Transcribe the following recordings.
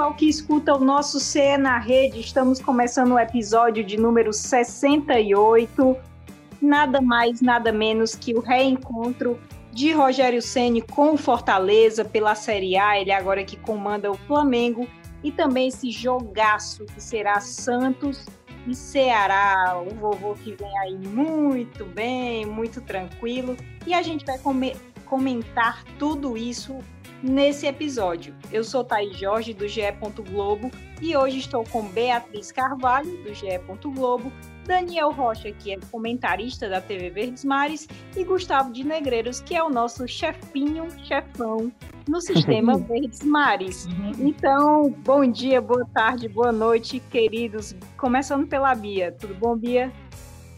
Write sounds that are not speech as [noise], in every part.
pessoal que escuta o nosso CE na Rede, estamos começando o episódio de número 68. Nada mais, nada menos que o reencontro de Rogério Ceni com Fortaleza pela Série A, ele agora que comanda o Flamengo, e também esse jogaço que será Santos e Ceará, o vovô que vem aí muito bem, muito tranquilo, e a gente vai comentar tudo isso nesse episódio. Eu sou Thaís Jorge, do GE. Globo, e hoje estou com Beatriz Carvalho, do GE. Globo, Daniel Rocha, que é comentarista da TV Verdes Mares, e Gustavo de Negreiros, que é o nosso chefinho, chefão no sistema [laughs] Verdes Mares. Uhum. Então, bom dia, boa tarde, boa noite, queridos. Começando pela Bia. Tudo bom, Bia?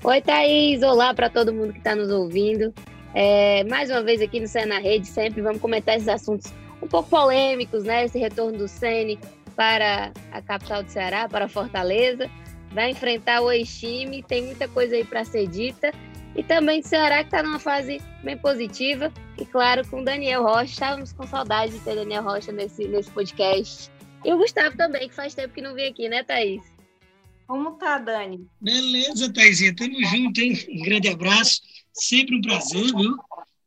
Oi, Thaís. Olá para todo mundo que está nos ouvindo. É, mais uma vez aqui no Cé na Rede, sempre vamos comentar esses assuntos um pouco polêmicos, né? Esse retorno do Sene para a capital do Ceará, para Fortaleza. Vai enfrentar o ex-time, tem muita coisa aí para ser dita. E também do Ceará, que está numa fase bem positiva. E claro, com o Daniel Rocha. Estávamos com saudade de ter Daniel Rocha nesse, nesse podcast. E o Gustavo também, que faz tempo que não vem aqui, né, Thaís? Como tá, Dani? Beleza, Thaisinha. Tamo junto, hein? Um grande abraço. Sempre um prazer, viu?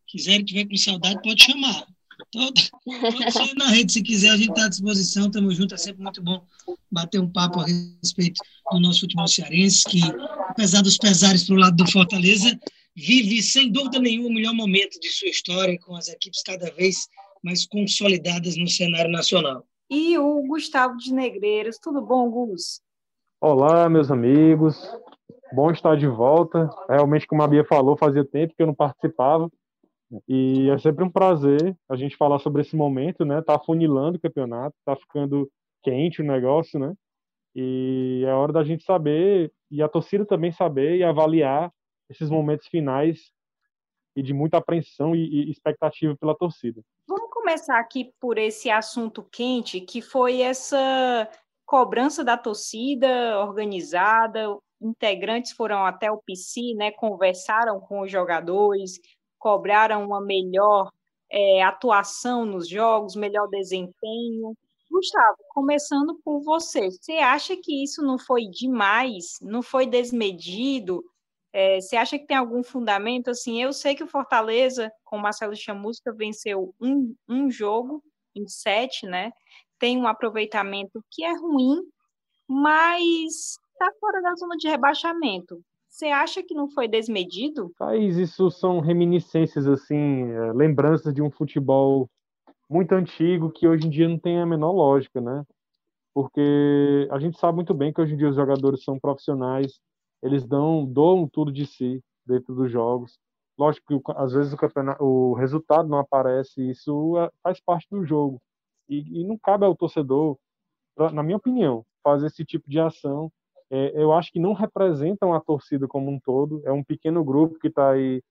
Quiser tiver com saudade, pode chamar. Pode, pode na rede se quiser, a gente está à disposição, estamos juntos, é sempre muito bom bater um papo a respeito do nosso futebol cearense, que, apesar dos pesares para o lado do Fortaleza, vive, sem dúvida nenhuma, o melhor momento de sua história, com as equipes cada vez mais consolidadas no cenário nacional. E o Gustavo de Negreiros, tudo bom, Gus? Olá, meus amigos, Bom estar de volta. Realmente, como a Bia falou, fazia tempo que eu não participava. E é sempre um prazer a gente falar sobre esse momento, né? Tá funilando o campeonato, tá ficando quente o negócio, né? E é hora da gente saber, e a torcida também saber e avaliar esses momentos finais e de muita apreensão e, e expectativa pela torcida. Vamos começar aqui por esse assunto quente, que foi essa cobrança da torcida organizada, integrantes foram até o PC, né, conversaram com os jogadores, cobraram uma melhor é, atuação nos jogos, melhor desempenho. Gustavo, começando por você, você acha que isso não foi demais, não foi desmedido? É, você acha que tem algum fundamento? Assim, eu sei que o Fortaleza, com Marcelo Chamusca, venceu um, um jogo em sete, né? Tem um aproveitamento que é ruim, mas está fora da zona de rebaixamento. Você acha que não foi desmedido? Thaís, isso são reminiscências, assim, é, lembranças de um futebol muito antigo que hoje em dia não tem a menor lógica, né? Porque a gente sabe muito bem que hoje em dia os jogadores são profissionais, eles dão, doam tudo de si dentro dos jogos. Lógico que às vezes o, o resultado não aparece, isso é, faz parte do jogo. E, e não cabe ao torcedor, na minha opinião, fazer esse tipo de ação é, eu acho que não representam a torcida como um todo. É um pequeno grupo que está aí,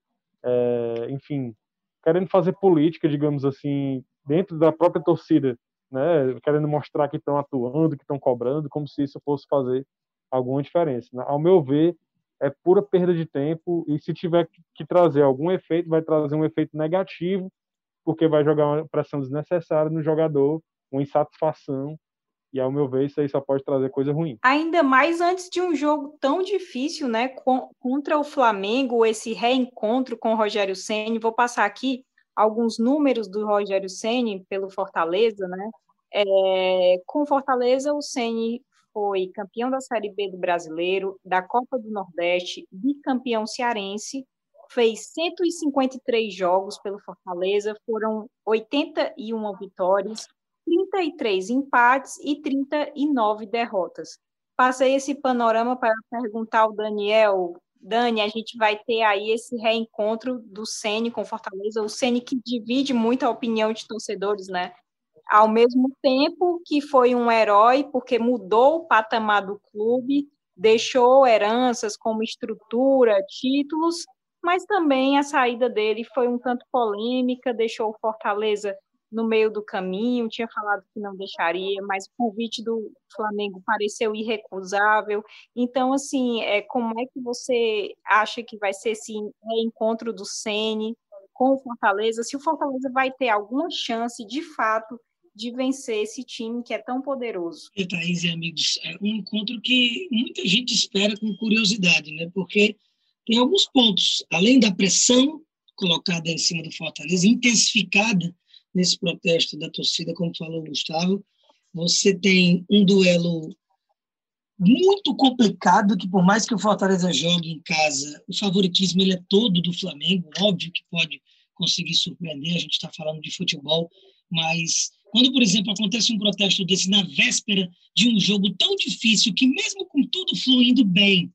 é, enfim, querendo fazer política, digamos assim, dentro da própria torcida, né? Querendo mostrar que estão atuando, que estão cobrando, como se isso fosse fazer alguma diferença. Né? Ao meu ver, é pura perda de tempo e se tiver que trazer algum efeito, vai trazer um efeito negativo, porque vai jogar uma pressão desnecessária no jogador, uma insatisfação e ao meu ver, isso aí só pode trazer coisa ruim. Ainda mais antes de um jogo tão difícil, né? contra o Flamengo, esse reencontro com o Rogério Ceni. Vou passar aqui alguns números do Rogério Ceni pelo Fortaleza, né? É, com Fortaleza, o Ceni foi campeão da Série B do Brasileiro, da Copa do Nordeste, bicampeão cearense, fez 153 jogos pelo Fortaleza, foram 81 vitórias, 33 empates e 39 derrotas. Passei esse panorama para perguntar ao Daniel. Dani, a gente vai ter aí esse reencontro do Ceni com Fortaleza, o Ceni que divide muito a opinião de torcedores, né? Ao mesmo tempo que foi um herói, porque mudou o patamar do clube, deixou heranças como estrutura, títulos, mas também a saída dele foi um tanto polêmica, deixou o Fortaleza no meio do caminho, tinha falado que não deixaria, mas o convite do Flamengo pareceu irrecusável. Então, assim, é, como é que você acha que vai ser esse encontro do Sene com o Fortaleza? Se o Fortaleza vai ter alguma chance, de fato, de vencer esse time que é tão poderoso. E Thaís e amigos, é um encontro que muita gente espera com curiosidade, né? Porque tem alguns pontos, além da pressão colocada em cima do Fortaleza, intensificada nesse protesto da torcida, como falou o Gustavo, você tem um duelo muito complicado, que por mais que o Fortaleza jogue em casa, o favoritismo ele é todo do Flamengo, óbvio que pode conseguir surpreender, a gente está falando de futebol, mas quando, por exemplo, acontece um protesto desse na véspera de um jogo tão difícil, que mesmo com tudo fluindo bem,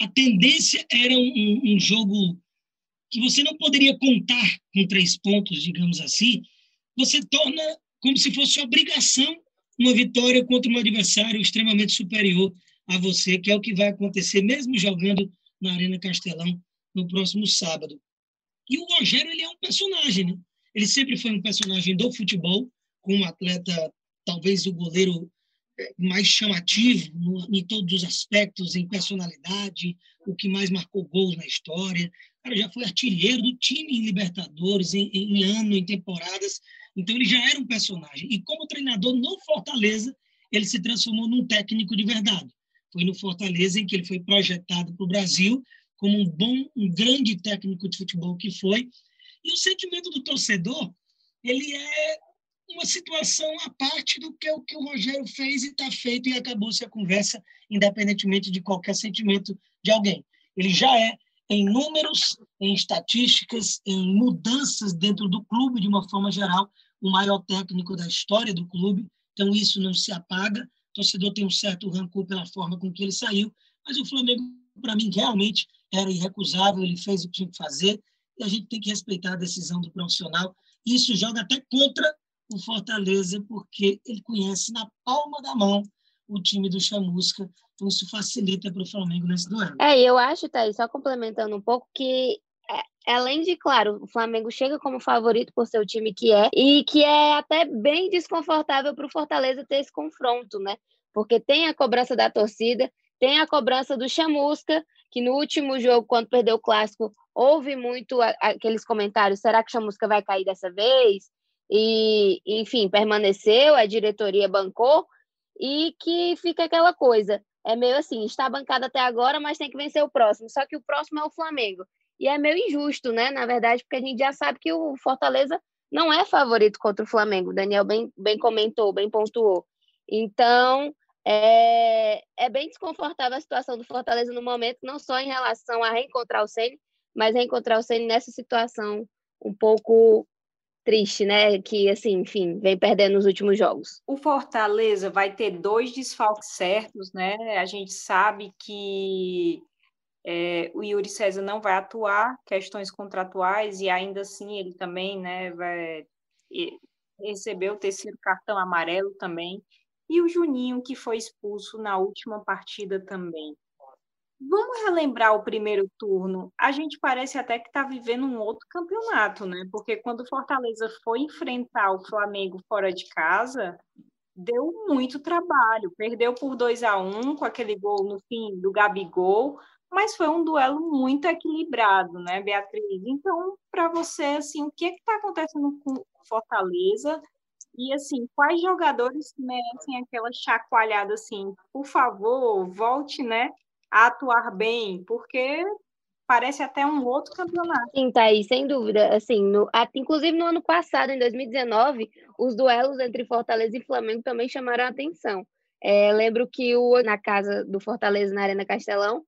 a tendência era um, um jogo que você não poderia contar com três pontos, digamos assim, você torna como se fosse obrigação uma vitória contra um adversário extremamente superior a você, que é o que vai acontecer mesmo jogando na Arena Castelão no próximo sábado. E o Rogério ele é um personagem, né? Ele sempre foi um personagem do futebol, como atleta, talvez o goleiro é, mais chamativo no, em todos os aspectos, em personalidade, o que mais marcou gols na história. Cara já foi artilheiro do time em Libertadores, em, em ano, em temporadas. Então ele já era um personagem. E como treinador no Fortaleza, ele se transformou num técnico de verdade. Foi no Fortaleza em que ele foi projetado para o Brasil como um bom, um grande técnico de futebol que foi. E o sentimento do torcedor, ele é uma situação à parte do que o que o Rogério fez e está feito e acabou-se a conversa, independentemente de qualquer sentimento de alguém. Ele já é, em números, em estatísticas, em mudanças dentro do clube, de uma forma geral, o maior técnico da história do clube. Então, isso não se apaga. O torcedor tem um certo rancor pela forma com que ele saiu, mas o Flamengo, para mim, realmente era irrecusável. Ele fez o que tinha que fazer e a gente tem que respeitar a decisão do profissional. Isso joga até contra o Fortaleza, porque ele conhece na palma da mão o time do Chamusca, então isso facilita para o Flamengo nesse duelo. É, eu acho, Thaís, só complementando um pouco, que é, além de, claro, o Flamengo chega como favorito por ser o time que é, e que é até bem desconfortável para o Fortaleza ter esse confronto, né? Porque tem a cobrança da torcida, tem a cobrança do Chamusca, que no último jogo, quando perdeu o clássico, houve muito aqueles comentários: será que o Chamusca vai cair dessa vez? e, enfim, permaneceu, a diretoria bancou, e que fica aquela coisa, é meio assim, está bancada até agora, mas tem que vencer o próximo, só que o próximo é o Flamengo. E é meio injusto, né, na verdade, porque a gente já sabe que o Fortaleza não é favorito contra o Flamengo, o Daniel bem, bem comentou, bem pontuou. Então, é, é bem desconfortável a situação do Fortaleza no momento, não só em relação a reencontrar o Ceni, mas reencontrar o Ceni nessa situação um pouco triste, né? Que, assim, enfim, vem perdendo nos últimos jogos. O Fortaleza vai ter dois desfalques certos, né? A gente sabe que é, o Yuri César não vai atuar, questões contratuais, e ainda assim ele também, né, vai receber o terceiro cartão amarelo também. E o Juninho, que foi expulso na última partida também. Vamos relembrar o primeiro turno. A gente parece até que está vivendo um outro campeonato, né? Porque quando o Fortaleza foi enfrentar o Flamengo fora de casa, deu muito trabalho. Perdeu por 2 a 1 com aquele gol no fim do Gabigol, mas foi um duelo muito equilibrado, né, Beatriz? Então, para você, assim, o que é está acontecendo com Fortaleza? E, assim, quais jogadores merecem aquela chacoalhada, assim, por favor, volte, né, a atuar bem, porque parece até um outro campeonato. Sim, Thaís, sem dúvida. Assim, no, inclusive no ano passado, em 2019, os duelos entre Fortaleza e Flamengo também chamaram a atenção. É, lembro que o, na casa do Fortaleza, na Arena Castelão,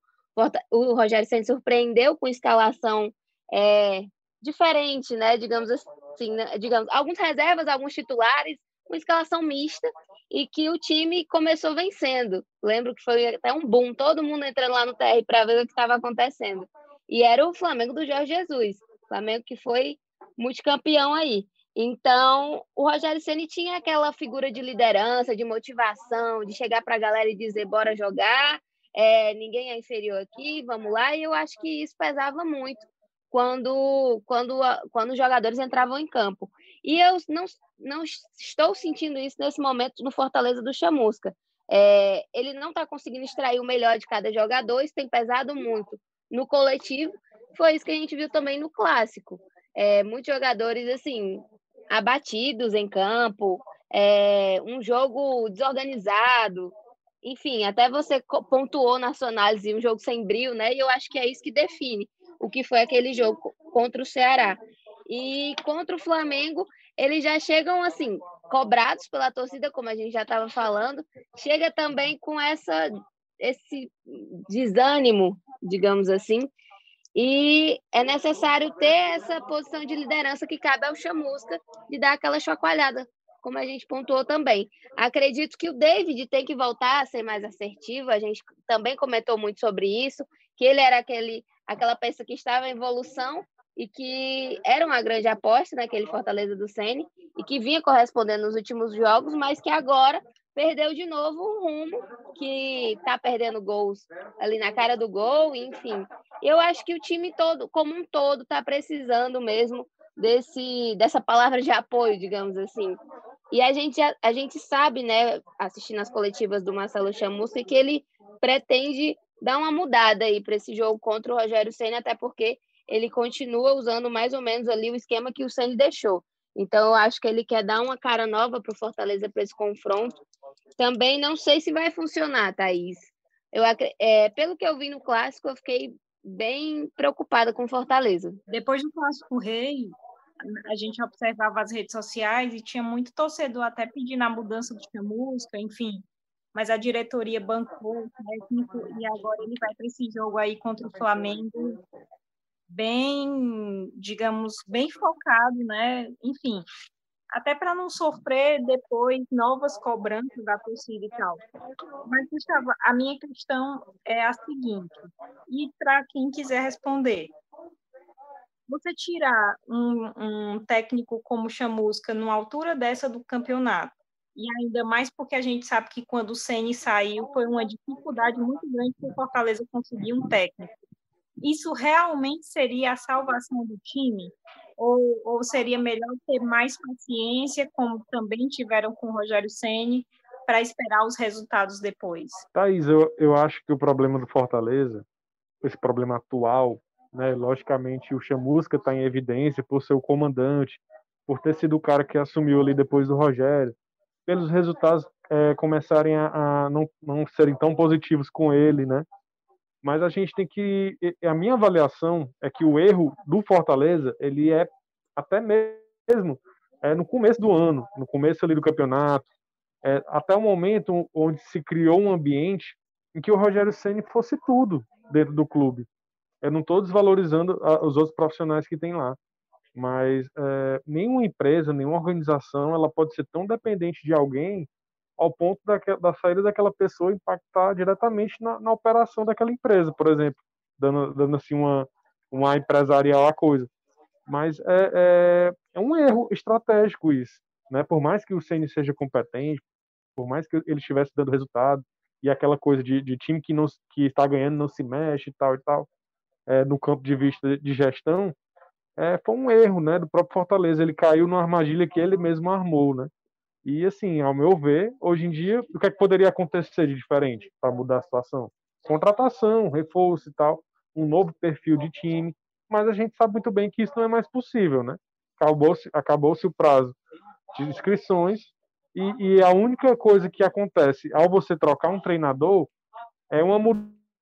o Rogério Senna surpreendeu com escalação é, diferente, né? Digamos assim, né? digamos, alguns reservas, alguns titulares, uma escalação mista e que o time começou vencendo. Lembro que foi até um boom, todo mundo entrando lá no TR para ver o que estava acontecendo. E era o Flamengo do Jorge Jesus, Flamengo que foi multicampeão aí. Então, o Rogério Ceni tinha aquela figura de liderança, de motivação, de chegar para a galera e dizer: bora jogar, é, ninguém é inferior aqui, vamos lá. E eu acho que isso pesava muito quando, quando, quando os jogadores entravam em campo. E eu não, não estou sentindo isso nesse momento no Fortaleza do Chamusca. É, ele não está conseguindo extrair o melhor de cada jogador, isso tem pesado muito no coletivo. Foi isso que a gente viu também no clássico. É, muitos jogadores, assim, abatidos em campo, é, um jogo desorganizado, enfim, até você pontuou na sua análise um jogo sem brilho, né? E eu acho que é isso que define o que foi aquele jogo contra o Ceará. E contra o Flamengo, eles já chegam assim, cobrados pela torcida, como a gente já estava falando, chega também com essa esse desânimo, digamos assim, e é necessário ter essa posição de liderança que cabe ao Chamusca de dar aquela chacoalhada, como a gente pontuou também. Acredito que o David tem que voltar a ser mais assertivo, a gente também comentou muito sobre isso, que ele era aquele, aquela peça que estava em evolução e que era uma grande aposta naquele Fortaleza do Sene e que vinha correspondendo nos últimos jogos, mas que agora perdeu de novo o rumo, que está perdendo gols ali na cara do gol, enfim. Eu acho que o time todo, como um todo, está precisando mesmo desse dessa palavra de apoio, digamos assim. E a gente, a, a gente sabe, né, assistindo as coletivas do Marcelo Chamusca, que ele pretende dar uma mudada aí para esse jogo contra o Rogério Senna, até porque ele continua usando mais ou menos ali o esquema que o Senna deixou. Então, eu acho que ele quer dar uma cara nova para o Fortaleza para esse confronto. Também não sei se vai funcionar, Thaís. Eu, é, pelo que eu vi no clássico, eu fiquei bem preocupada com Fortaleza. Depois do clássico rei, a gente observava as redes sociais e tinha muito torcedor até pedindo a mudança de chamusca, enfim. Mas a diretoria bancou o técnico e agora ele vai para esse jogo aí contra o Flamengo bem, digamos, bem focado, né? Enfim, até para não sofrer depois novas cobranças da torcida e tal. Mas, Gustavo, a minha questão é a seguinte, e para quem quiser responder, você tirar um, um técnico como Chamusca numa altura dessa do campeonato, e ainda mais porque a gente sabe que quando o Ceni saiu foi uma dificuldade muito grande para o Fortaleza conseguir um técnico isso realmente seria a salvação do time? Ou, ou seria melhor ter mais paciência, como também tiveram com o Rogério Ceni, para esperar os resultados depois? Thaís, eu, eu acho que o problema do Fortaleza, esse problema atual, né, logicamente o Chamusca está em evidência por ser o comandante, por ter sido o cara que assumiu ali depois do Rogério, pelos resultados é, começarem a, a não, não serem tão positivos com ele, né? Mas a gente tem que a minha avaliação é que o erro do Fortaleza ele é até mesmo é, no começo do ano, no começo ali do campeonato, é, até o momento onde se criou um ambiente em que o Rogério Ceni fosse tudo dentro do clube. Eu não estou desvalorizando a, os outros profissionais que tem lá, mas é, nenhuma empresa, nenhuma organização, ela pode ser tão dependente de alguém ao ponto da, da saída daquela pessoa impactar diretamente na, na, operação daquela empresa, por exemplo, dando, dando assim uma, uma empresarial à coisa. Mas é, é, é, um erro estratégico isso, né? Por mais que o CN seja competente, por mais que ele estivesse dando resultado e aquela coisa de, de time que não que está ganhando não se mexe e tal e tal, é, no campo de vista de gestão, é, foi um erro, né? Do próprio Fortaleza, ele caiu numa armadilha que ele mesmo armou, né? E, assim, ao meu ver, hoje em dia, o que, é que poderia acontecer de diferente para mudar a situação? Contratação, reforço e tal, um novo perfil de time, mas a gente sabe muito bem que isso não é mais possível, né? Acabou-se acabou o prazo de inscrições e, e, a única coisa que acontece ao você trocar um treinador é uma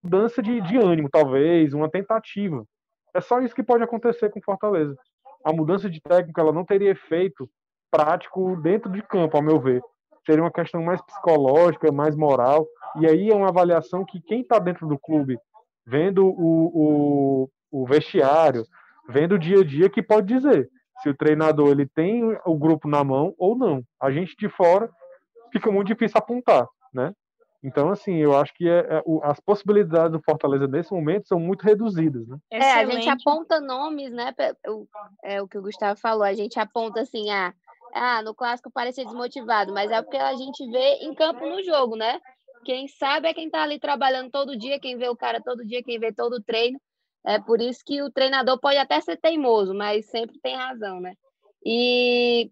mudança de, de ânimo, talvez, uma tentativa. É só isso que pode acontecer com Fortaleza. A mudança de técnico ela não teria efeito prático dentro de campo, ao meu ver. Seria uma questão mais psicológica, mais moral. E aí é uma avaliação que quem está dentro do clube, vendo o, o, o vestiário, vendo o dia a dia, que pode dizer se o treinador ele tem o grupo na mão ou não. A gente de fora fica muito difícil apontar, né? Então, assim, eu acho que é, é, o, as possibilidades do Fortaleza nesse momento são muito reduzidas, né? É, a gente aponta nomes, né? O, é o que o Gustavo falou, a gente aponta assim, ah, ah, no clássico parecia desmotivado, mas é porque a gente vê em campo no jogo, né? Quem sabe é quem tá ali trabalhando todo dia, quem vê o cara todo dia, quem vê todo o treino. É por isso que o treinador pode até ser teimoso, mas sempre tem razão, né? E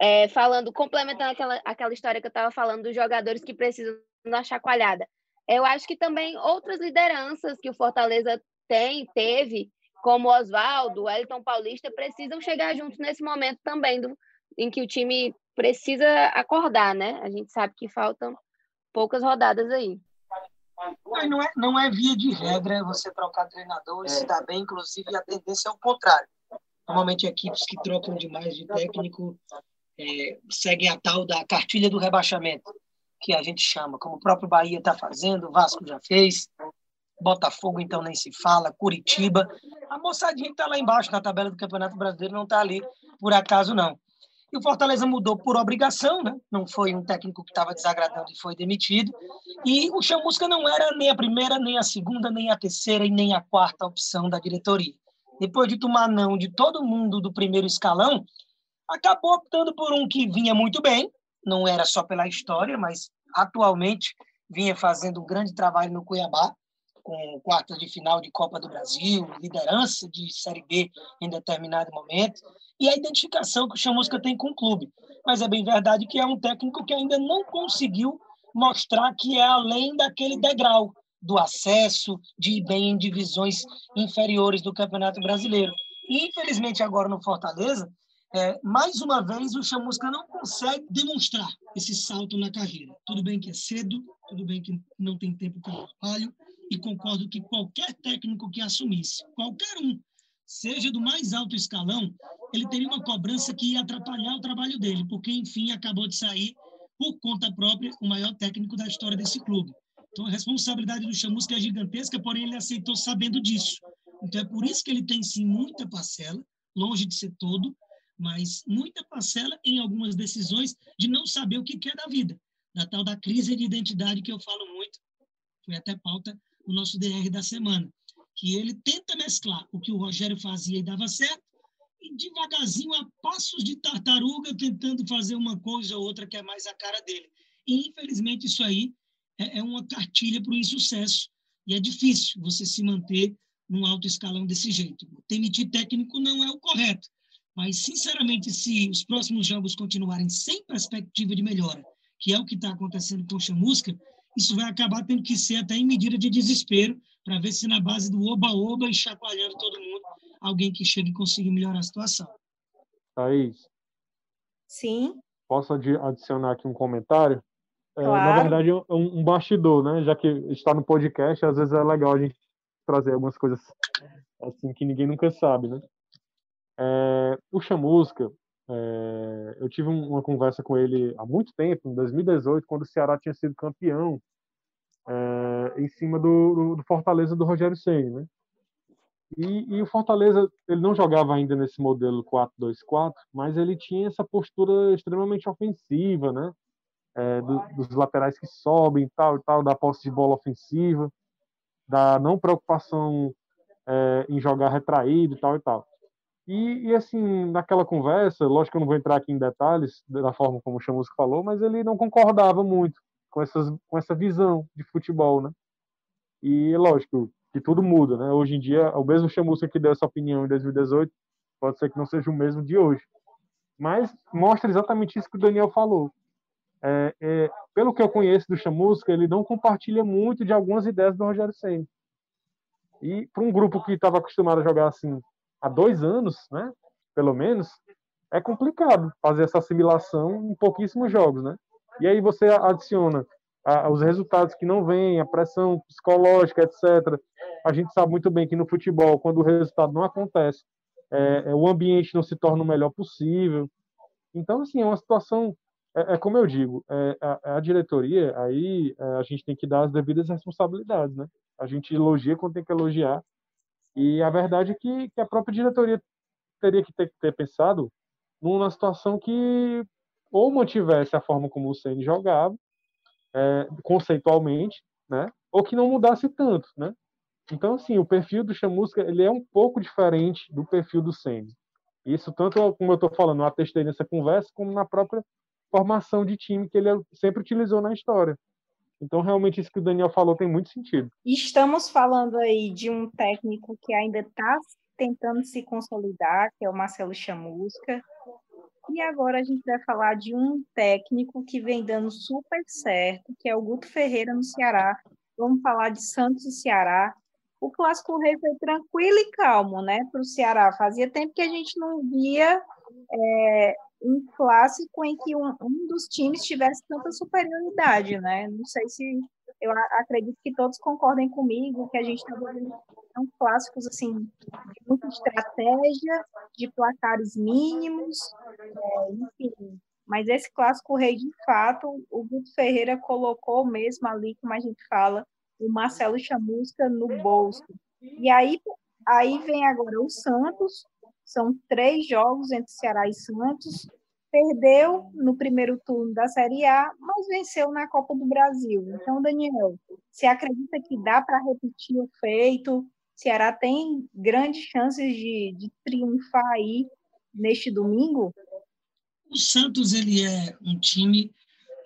é, falando, complementando aquela, aquela história que eu estava falando dos jogadores que precisam da chacoalhada. Eu acho que também outras lideranças que o Fortaleza tem, teve, como Oswaldo, Wellington Paulista, precisam chegar juntos nesse momento também do, em que o time precisa acordar, né? A gente sabe que faltam poucas rodadas aí. Não é, não é via de regra você trocar treinador e se dar bem, inclusive a tendência é o contrário. Normalmente equipes que trocam demais de técnico é, seguem a tal da cartilha do rebaixamento, que a gente chama, como o próprio Bahia está fazendo, o Vasco já fez, Botafogo então nem se fala, Curitiba. A moçadinha que está lá embaixo na tabela do Campeonato Brasileiro não está ali por acaso, não. E o Fortaleza mudou por obrigação, né? não foi um técnico que estava desagradando e foi demitido. E o Chamusca não era nem a primeira, nem a segunda, nem a terceira e nem a quarta opção da diretoria. Depois de tomar não de todo mundo do primeiro escalão, acabou optando por um que vinha muito bem, não era só pela história, mas atualmente vinha fazendo um grande trabalho no Cuiabá, com quartas de final de Copa do Brasil, liderança de Série B em determinado momento, e a identificação que o Chamusca tem com o clube. Mas é bem verdade que é um técnico que ainda não conseguiu mostrar que é além daquele degrau do acesso, de ir bem em divisões inferiores do Campeonato Brasileiro. E, infelizmente, agora no Fortaleza, é, mais uma vez o Chamusca não consegue demonstrar esse salto na carreira. Tudo bem que é cedo, tudo bem que não tem tempo para trabalho, e concordo que qualquer técnico que assumisse, qualquer um, seja do mais alto escalão, ele teria uma cobrança que ia atrapalhar o trabalho dele, porque, enfim, acabou de sair, por conta própria, o maior técnico da história desse clube. Então, a responsabilidade do Chamusca é gigantesca, porém, ele aceitou sabendo disso. Então, é por isso que ele tem, sim, muita parcela, longe de ser todo, mas muita parcela em algumas decisões de não saber o que quer da vida, da tal da crise de identidade que eu falo muito, foi até pauta o nosso DR da semana, que ele tenta mesclar o que o Rogério fazia e dava certo, e devagarzinho, a passos de tartaruga, tentando fazer uma coisa ou outra que é mais a cara dele. E, infelizmente, isso aí é, é uma cartilha para o insucesso, e é difícil você se manter num alto escalão desse jeito. Demitir técnico não é o correto, mas, sinceramente, se os próximos jogos continuarem sem perspectiva de melhora, que é o que está acontecendo com o Chamusca, isso vai acabar tendo que ser até em medida de desespero, para ver se na base do oba-oba e chacoalhando todo mundo, alguém que chegue e consiga melhorar a situação. Thaís? Sim? Posso adicionar aqui um comentário? Claro. É, na verdade, é um, um bastidor, né? Já que está no podcast, às vezes é legal a gente trazer algumas coisas assim que ninguém nunca sabe, né? É, o Chamusca, é, eu tive uma conversa com ele há muito tempo, em 2018, quando o Ceará tinha sido campeão, é, em cima do, do, Fortaleza do Rogério Ceni, né? E, e, o Fortaleza ele não jogava ainda nesse modelo 4-2-4, mas ele tinha essa postura extremamente ofensiva, né? É, do, dos laterais que sobem, tal e tal, da posse de bola ofensiva, da não preocupação é, em jogar retraído, tal e tal. E, e, assim, naquela conversa, lógico que eu não vou entrar aqui em detalhes da forma como o Chamusco falou, mas ele não concordava muito com, essas, com essa visão de futebol, né? E lógico que tudo muda, né? Hoje em dia, o mesmo Chamusca que deu essa opinião em 2018, pode ser que não seja o mesmo de hoje. Mas mostra exatamente isso que o Daniel falou. É, é, pelo que eu conheço do Chamusca, ele não compartilha muito de algumas ideias do Rogério Senna. E para um grupo que estava acostumado a jogar assim há dois anos, né, pelo menos, é complicado fazer essa assimilação em pouquíssimos jogos, né? E aí você adiciona a, os resultados que não vêm, a pressão psicológica, etc. A gente sabe muito bem que no futebol, quando o resultado não acontece, é, é, o ambiente não se torna o melhor possível. Então, assim, é uma situação, é, é como eu digo, é, a, a, diretoria, aí é, a gente tem que dar as devidas responsabilidades, né? A gente elogia quando tem que elogiar, e a verdade é que, que a própria diretoria teria que ter, ter, pensado numa situação que ou mantivesse a forma como o Ceni jogava, é, conceitualmente, né? Ou que não mudasse tanto, né? Então, assim, o perfil do Chamusca ele é um pouco diferente do perfil do Ceni. Isso tanto como eu estou falando, eu atestei nessa conversa, como na própria formação de time que ele sempre utilizou na história. Então, realmente, isso que o Daniel falou tem muito sentido. Estamos falando aí de um técnico que ainda está tentando se consolidar, que é o Marcelo Chamusca. E agora a gente vai falar de um técnico que vem dando super certo, que é o Guto Ferreira no Ceará. Vamos falar de Santos e Ceará. O Clássico Rei foi tranquilo e calmo, né, para o Ceará. Fazia tempo que a gente não via é, um clássico em que um, um dos times tivesse tanta superioridade, né? Não sei se eu acredito que todos concordem comigo que a gente está vendo são clássicos assim de muita estratégia, de placares mínimos, é, enfim. Mas esse clássico rei de fato, o Guto Ferreira colocou mesmo ali, como a gente fala, o Marcelo Chamusca no bolso. E aí, aí vem agora o Santos, são três jogos entre Ceará e Santos. Perdeu no primeiro turno da Série A, mas venceu na Copa do Brasil. Então, Daniel, você acredita que dá para repetir o feito? Ceará tem grandes chances de, de triunfar aí neste domingo? O Santos ele é um time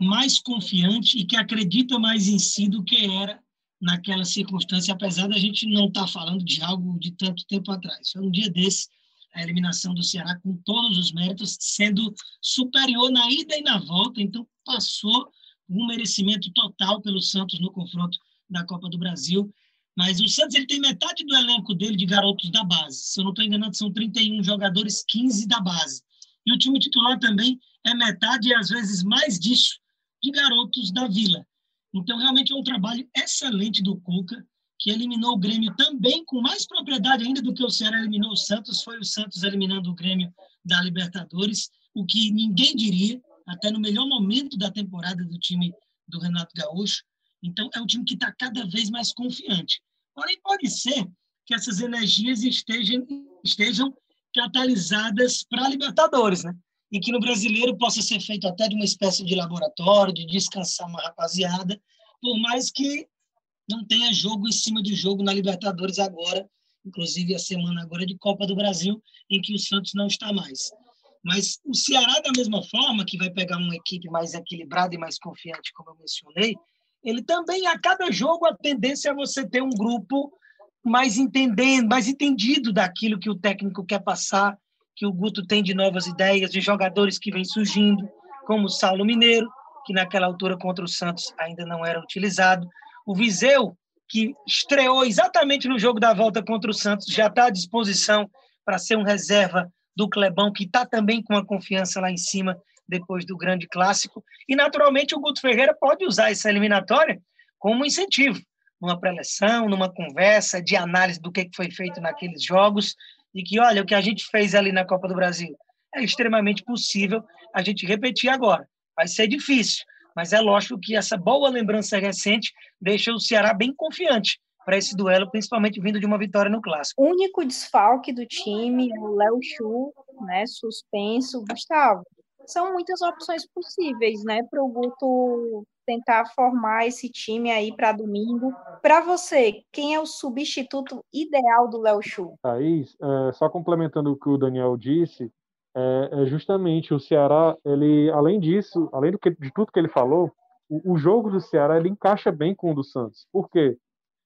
mais confiante e que acredita mais em si do que era naquela circunstância, apesar da gente não estar tá falando de algo de tanto tempo atrás. Foi um dia desse a eliminação do Ceará com todos os méritos, sendo superior na ida e na volta, então passou um merecimento total pelo Santos no confronto da Copa do Brasil. Mas o Santos ele tem metade do elenco dele de garotos da base. Se eu não estou enganado, são 31 jogadores, 15 da base. E o time titular também é metade e às vezes mais disso de garotos da Vila. Então, realmente é um trabalho excelente do Cuca que eliminou o Grêmio também com mais propriedade ainda do que o Ceará eliminou o Santos, foi o Santos eliminando o Grêmio da Libertadores, o que ninguém diria, até no melhor momento da temporada do time do Renato Gaúcho. Então, é um time que está cada vez mais confiante. Porém, pode ser que essas energias estejam, estejam catalisadas para Libertadores, né? E que no brasileiro possa ser feito até de uma espécie de laboratório, de descansar uma rapaziada, por mais que não tenha jogo em cima de jogo na Libertadores agora, inclusive a semana agora de Copa do Brasil, em que o Santos não está mais. Mas o Ceará, da mesma forma, que vai pegar uma equipe mais equilibrada e mais confiante, como eu mencionei, ele também, a cada jogo, a tendência é você ter um grupo mais entendendo, mais entendido daquilo que o técnico quer passar, que o Guto tem de novas ideias, de jogadores que vêm surgindo, como o Saulo Mineiro, que naquela altura contra o Santos ainda não era utilizado, o Viseu, que estreou exatamente no jogo da volta contra o Santos, já está à disposição para ser um reserva do Clebão, que está também com a confiança lá em cima depois do grande clássico. E, naturalmente, o Guto Ferreira pode usar essa eliminatória como incentivo, numa preleção, numa conversa de análise do que foi feito naqueles jogos, e que, olha, o que a gente fez ali na Copa do Brasil é extremamente possível a gente repetir agora. Vai ser difícil, mas é lógico que essa boa lembrança recente deixa o Ceará bem confiante para esse duelo, principalmente vindo de uma vitória no clássico. O único desfalque do time é o Léo Chu, né, suspenso. Gustavo, são muitas opções possíveis, né, para o Guto tentar formar esse time aí para domingo. Para você, quem é o substituto ideal do Léo Chu? Thaís, é, só complementando o que o Daniel disse, é, é justamente o Ceará, ele, além disso, além do que, de tudo que ele falou, o, o, jogo do Ceará ele encaixa bem com o do Santos. Por quê?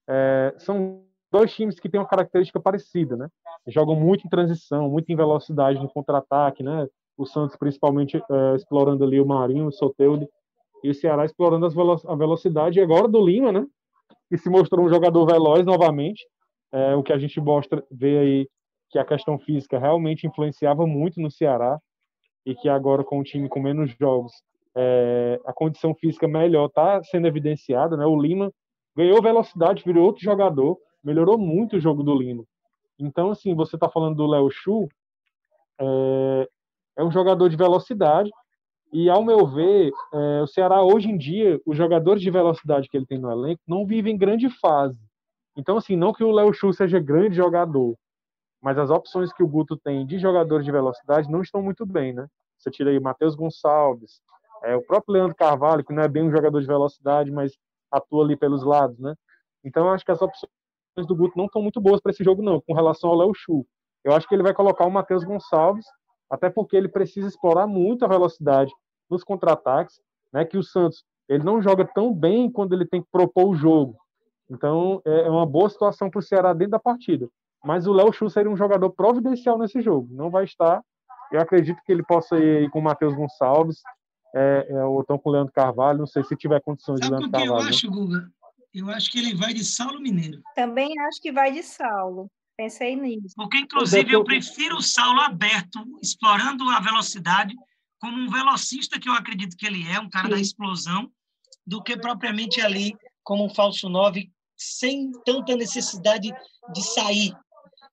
É, são dois times que têm uma característica parecida, né? Jogam muito em transição, muito em velocidade no contra-ataque, né? O Santos principalmente é, explorando ali o Marinho, o Soteldo, e o Ceará explorando velo a velocidade agora do Lima, né? Que se mostrou um jogador veloz novamente, é, o que a gente mostra, vê aí que a questão física realmente influenciava muito no Ceará e que agora com o time com menos jogos é, a condição física melhor está sendo evidenciada, né? O Lima ganhou velocidade, virou outro jogador, melhorou muito o jogo do Lima. Então, assim, você está falando do Léo Chu, é, é, um jogador de velocidade e, ao meu ver, é, o Ceará hoje em dia, os jogadores de velocidade que ele tem no elenco não vivem grande fase. Então, assim, não que o Léo Chu seja grande jogador, mas as opções que o Guto tem de jogadores de velocidade não estão muito bem, né? Você tira aí Matheus Gonçalves, é, o próprio Leandro Carvalho, que não é bem um jogador de velocidade, mas atua ali pelos lados, né? Então eu acho que as opções do Guto não estão muito boas para esse jogo, não, com relação ao Léo Chu. Eu acho que ele vai colocar o Matheus Gonçalves, até porque ele precisa explorar muito a velocidade nos contra-ataques, né? Que o Santos ele não joga tão bem quando ele tem que propor o jogo. Então é, é uma boa situação para o Ceará dentro da partida. Mas o Léo Chu seria um jogador providencial nesse jogo. Não vai estar. Eu acredito que ele possa ir com o Matheus Gonçalves, é, é, ou então com o Leandro Carvalho. Não sei se tiver condições Sabe de Leandro Carvalho. Eu acho, Guga? Eu acho que ele vai de Saulo Mineiro. Também acho que vai de Saulo. Pensei nisso. Porque, inclusive, eu prefiro o Saulo aberto, explorando a velocidade, como um velocista que eu acredito que ele é, um cara Sim. da explosão, do que propriamente ali como um falso 9, sem tanta necessidade de sair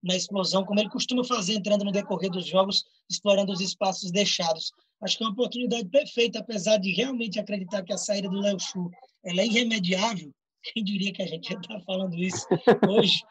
na explosão, como ele costuma fazer entrando no decorrer dos jogos, explorando os espaços deixados. Acho que é uma oportunidade perfeita, apesar de realmente acreditar que a saída do Léo Chu é irremediável. [laughs] Quem diria que a gente já está falando isso hoje?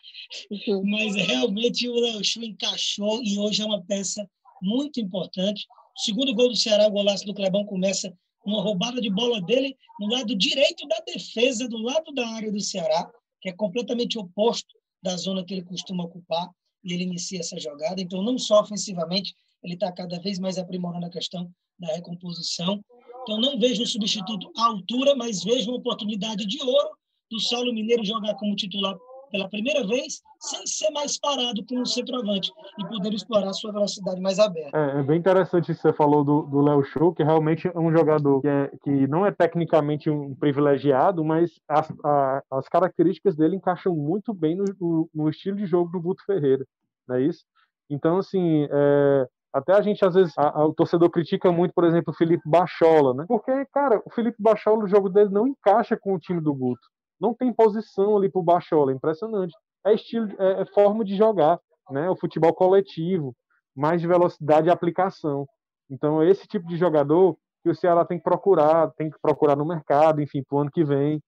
[laughs] Mas realmente o Léo Chu encaixou e hoje é uma peça muito importante. O segundo gol do Ceará, o golaço do Clebão, começa uma roubada de bola dele no lado direito da defesa, do lado da área do Ceará, que é completamente oposto da zona que ele costuma ocupar, e ele inicia essa jogada. Então, não só ofensivamente, ele está cada vez mais aprimorando a questão da recomposição. Então, não vejo substituto à altura, mas vejo uma oportunidade de ouro do Saulo Mineiro jogar como titular pela primeira vez, sem ser mais parado com o centroavante e poder explorar sua velocidade mais aberta. É, é bem interessante isso que você falou do Léo Show, que realmente é um jogador que, é, que não é tecnicamente um privilegiado, mas as, a, as características dele encaixam muito bem no, no, no, estilo de jogo do Guto Ferreira, não é isso? Então, assim, é, até a gente, às vezes, a, a, o torcedor critica muito, por exemplo, o Felipe Bachola, né? Porque, cara, o Felipe Bachola, o jogo dele não encaixa com o time do Guto não tem posição ali para o Bachola, impressionante. É estilo, é, é, forma de jogar, né? O futebol coletivo, mais de velocidade e aplicação. Então, é esse tipo de jogador que o Ceará tem que procurar, tem que procurar no mercado, enfim, para o ano que vem,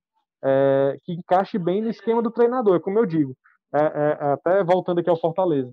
é, que encaixe bem no esquema do treinador, é como eu digo. É, é, é até voltando aqui ao Fortaleza.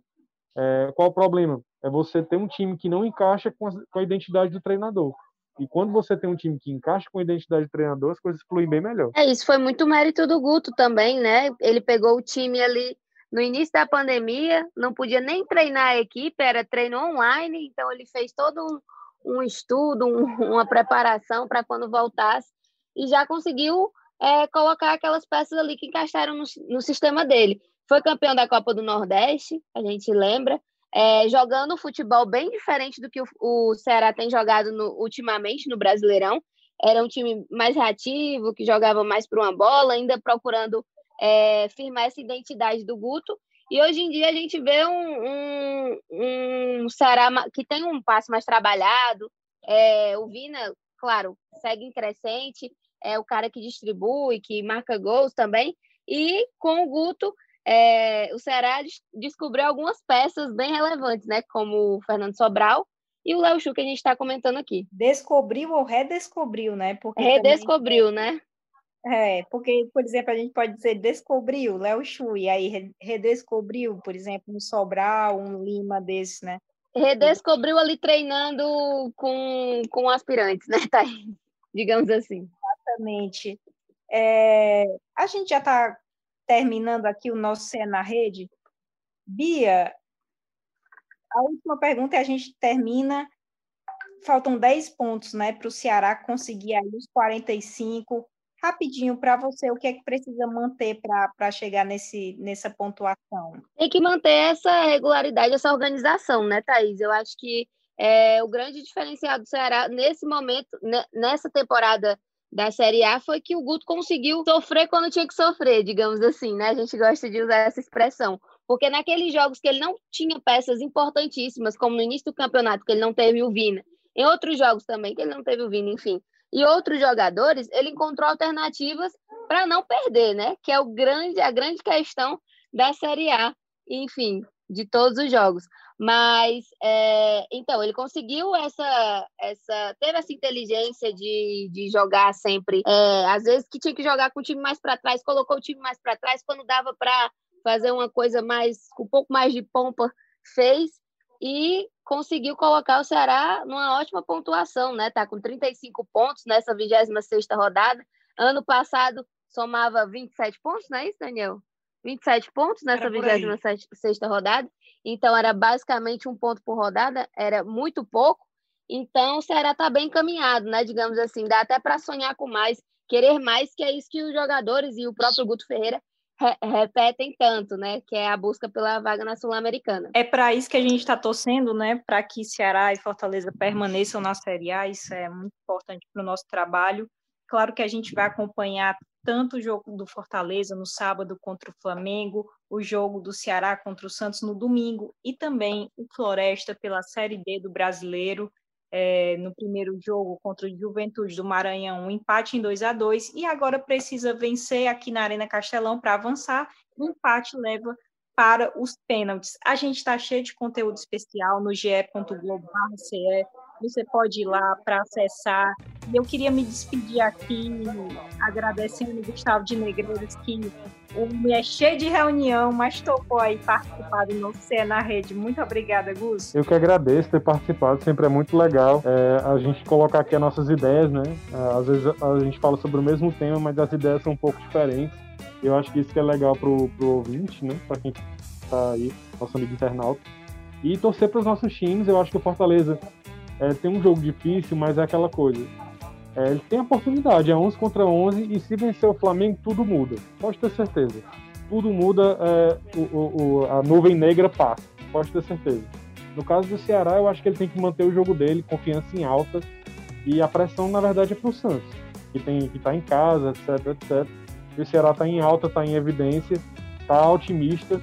É, qual o problema? É você ter um time que não encaixa com a, com a identidade do treinador. E quando você tem um time que encaixa com a identidade do treinador, as coisas fluem bem melhor. É, isso foi muito mérito do Guto também, né? Ele pegou o time ali no início da pandemia, não podia nem treinar a equipe, era treino online, então ele fez todo um, um estudo, um, [laughs] uma preparação para quando voltasse e já conseguiu é, colocar aquelas peças ali que encaixaram no, no sistema dele. Foi campeão da Copa do Nordeste, a gente lembra, é, jogando futebol bem diferente do que o, o Ceará tem jogado no, ultimamente no Brasileirão. Era um time mais reativo, que jogava mais para uma bola, ainda procurando é, firmar essa identidade do Guto. E hoje em dia a gente vê um, um, um Ceará que tem um passe mais trabalhado. É, o Vina, claro, segue em crescente, é o cara que distribui, que marca gols também. E com o Guto, é, o Ceará descobriu algumas peças bem relevantes, né? Como o Fernando Sobral e o Léo Chu, que a gente está comentando aqui. Descobriu ou redescobriu, né? Porque redescobriu, também... né? É, porque, por exemplo, a gente pode dizer descobriu Léo Chu, e aí redescobriu, por exemplo, um Sobral, um Lima desse, né? Redescobriu ali treinando com, com aspirantes, né, [laughs] Thaís? Digamos assim. Exatamente. É, a gente já está terminando aqui o nosso Cé na Rede. Bia, a última pergunta e a gente termina. Faltam 10 pontos né, para o Ceará conseguir aí os 45. Rapidinho, para você, o que é que precisa manter para chegar nesse, nessa pontuação? Tem que manter essa regularidade, essa organização, né, Thaís? Eu acho que é, o grande diferencial do Ceará nesse momento, nessa temporada da Série A foi que o Guto conseguiu sofrer quando tinha que sofrer, digamos assim, né? A gente gosta de usar essa expressão. Porque naqueles jogos que ele não tinha peças importantíssimas, como no início do campeonato, que ele não teve o Vina, em outros jogos também, que ele não teve o Vina, enfim, e outros jogadores, ele encontrou alternativas para não perder, né? Que é o grande, a grande questão da Série A, enfim, de todos os jogos. Mas, é, então, ele conseguiu essa, essa, teve essa inteligência de, de jogar sempre. É, às vezes que tinha que jogar com o time mais para trás, colocou o time mais para trás, quando dava para fazer uma coisa mais, com um pouco mais de pompa, fez e conseguiu colocar o Ceará numa ótima pontuação, né? Tá com 35 pontos nessa 26 rodada. Ano passado somava 27 pontos, não é isso, Daniel? 27 pontos nessa 26 rodada. Então, era basicamente um ponto por rodada, era muito pouco. Então, o Ceará está bem encaminhado, né? Digamos assim, dá até para sonhar com mais, querer mais, que é isso que os jogadores e o próprio Guto Ferreira re repetem tanto, né? Que é a busca pela vaga na Sul-Americana. É para isso que a gente está torcendo, né? Para que Ceará e Fortaleza permaneçam na Série A. Isso é muito importante para o nosso trabalho. Claro que a gente vai acompanhar tanto o jogo do Fortaleza no sábado contra o Flamengo, o jogo do Ceará contra o Santos no domingo e também o Floresta pela Série D do Brasileiro. é, no primeiro jogo contra o Juventude do Maranhão, um empate em 2 a 2 e agora precisa vencer aqui na Arena Castelão para avançar. O empate leva para os pênaltis. A gente está cheio de conteúdo especial no ge.globo.ce. Você pode ir lá para acessar. E eu queria me despedir aqui, agradecendo o Gustavo de Negreiros, que o é cheio de reunião, mas topou aí participar do nosso CE na rede. Muito obrigada, Gus. Eu que agradeço ter participado, sempre é muito legal é, a gente colocar aqui as nossas ideias, né? É, às vezes a gente fala sobre o mesmo tema, mas as ideias são um pouco diferentes. Eu acho que isso que é legal pro, pro ouvinte, né? Para quem tá aí, nosso amigo internauta. E torcer para os nossos times. Eu acho que o Fortaleza é, tem um jogo difícil, mas é aquela coisa. É, ele tem oportunidade, é 11 contra 11 e se vencer o Flamengo, tudo muda. Pode ter certeza. Tudo muda, é, o, o, a nuvem negra passa. Pode ter certeza. No caso do Ceará, eu acho que ele tem que manter o jogo dele, confiança em alta. E a pressão, na verdade, é para o Santos, que tem que tá em casa, etc, etc. E o Ceará está em alta, está em evidência, está otimista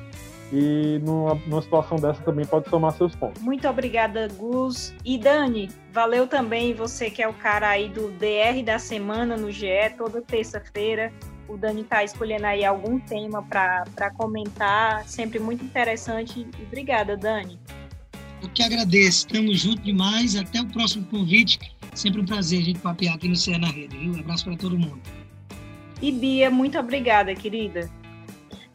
e numa, numa situação dessa também pode somar seus pontos. Muito obrigada, Gus. E Dani, valeu também você que é o cara aí do DR da semana no GE, toda terça-feira. O Dani está escolhendo aí algum tema para comentar, sempre muito interessante. Obrigada, Dani. Eu que agradeço, estamos juntos demais. Até o próximo convite. Sempre um prazer a gente papear aqui no CE na Rede, viu? Um abraço para todo mundo. E Bia, muito obrigada, querida.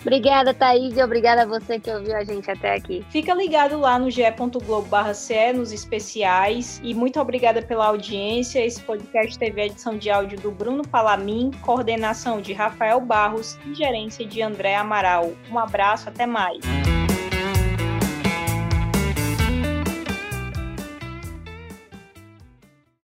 Obrigada, Thaís, e obrigada a você que ouviu a gente até aqui. Fica ligado lá no ge.globo.ce, nos especiais, e muito obrigada pela audiência. Esse podcast teve a edição de áudio do Bruno Palamin, coordenação de Rafael Barros e gerência de André Amaral. Um abraço, até mais.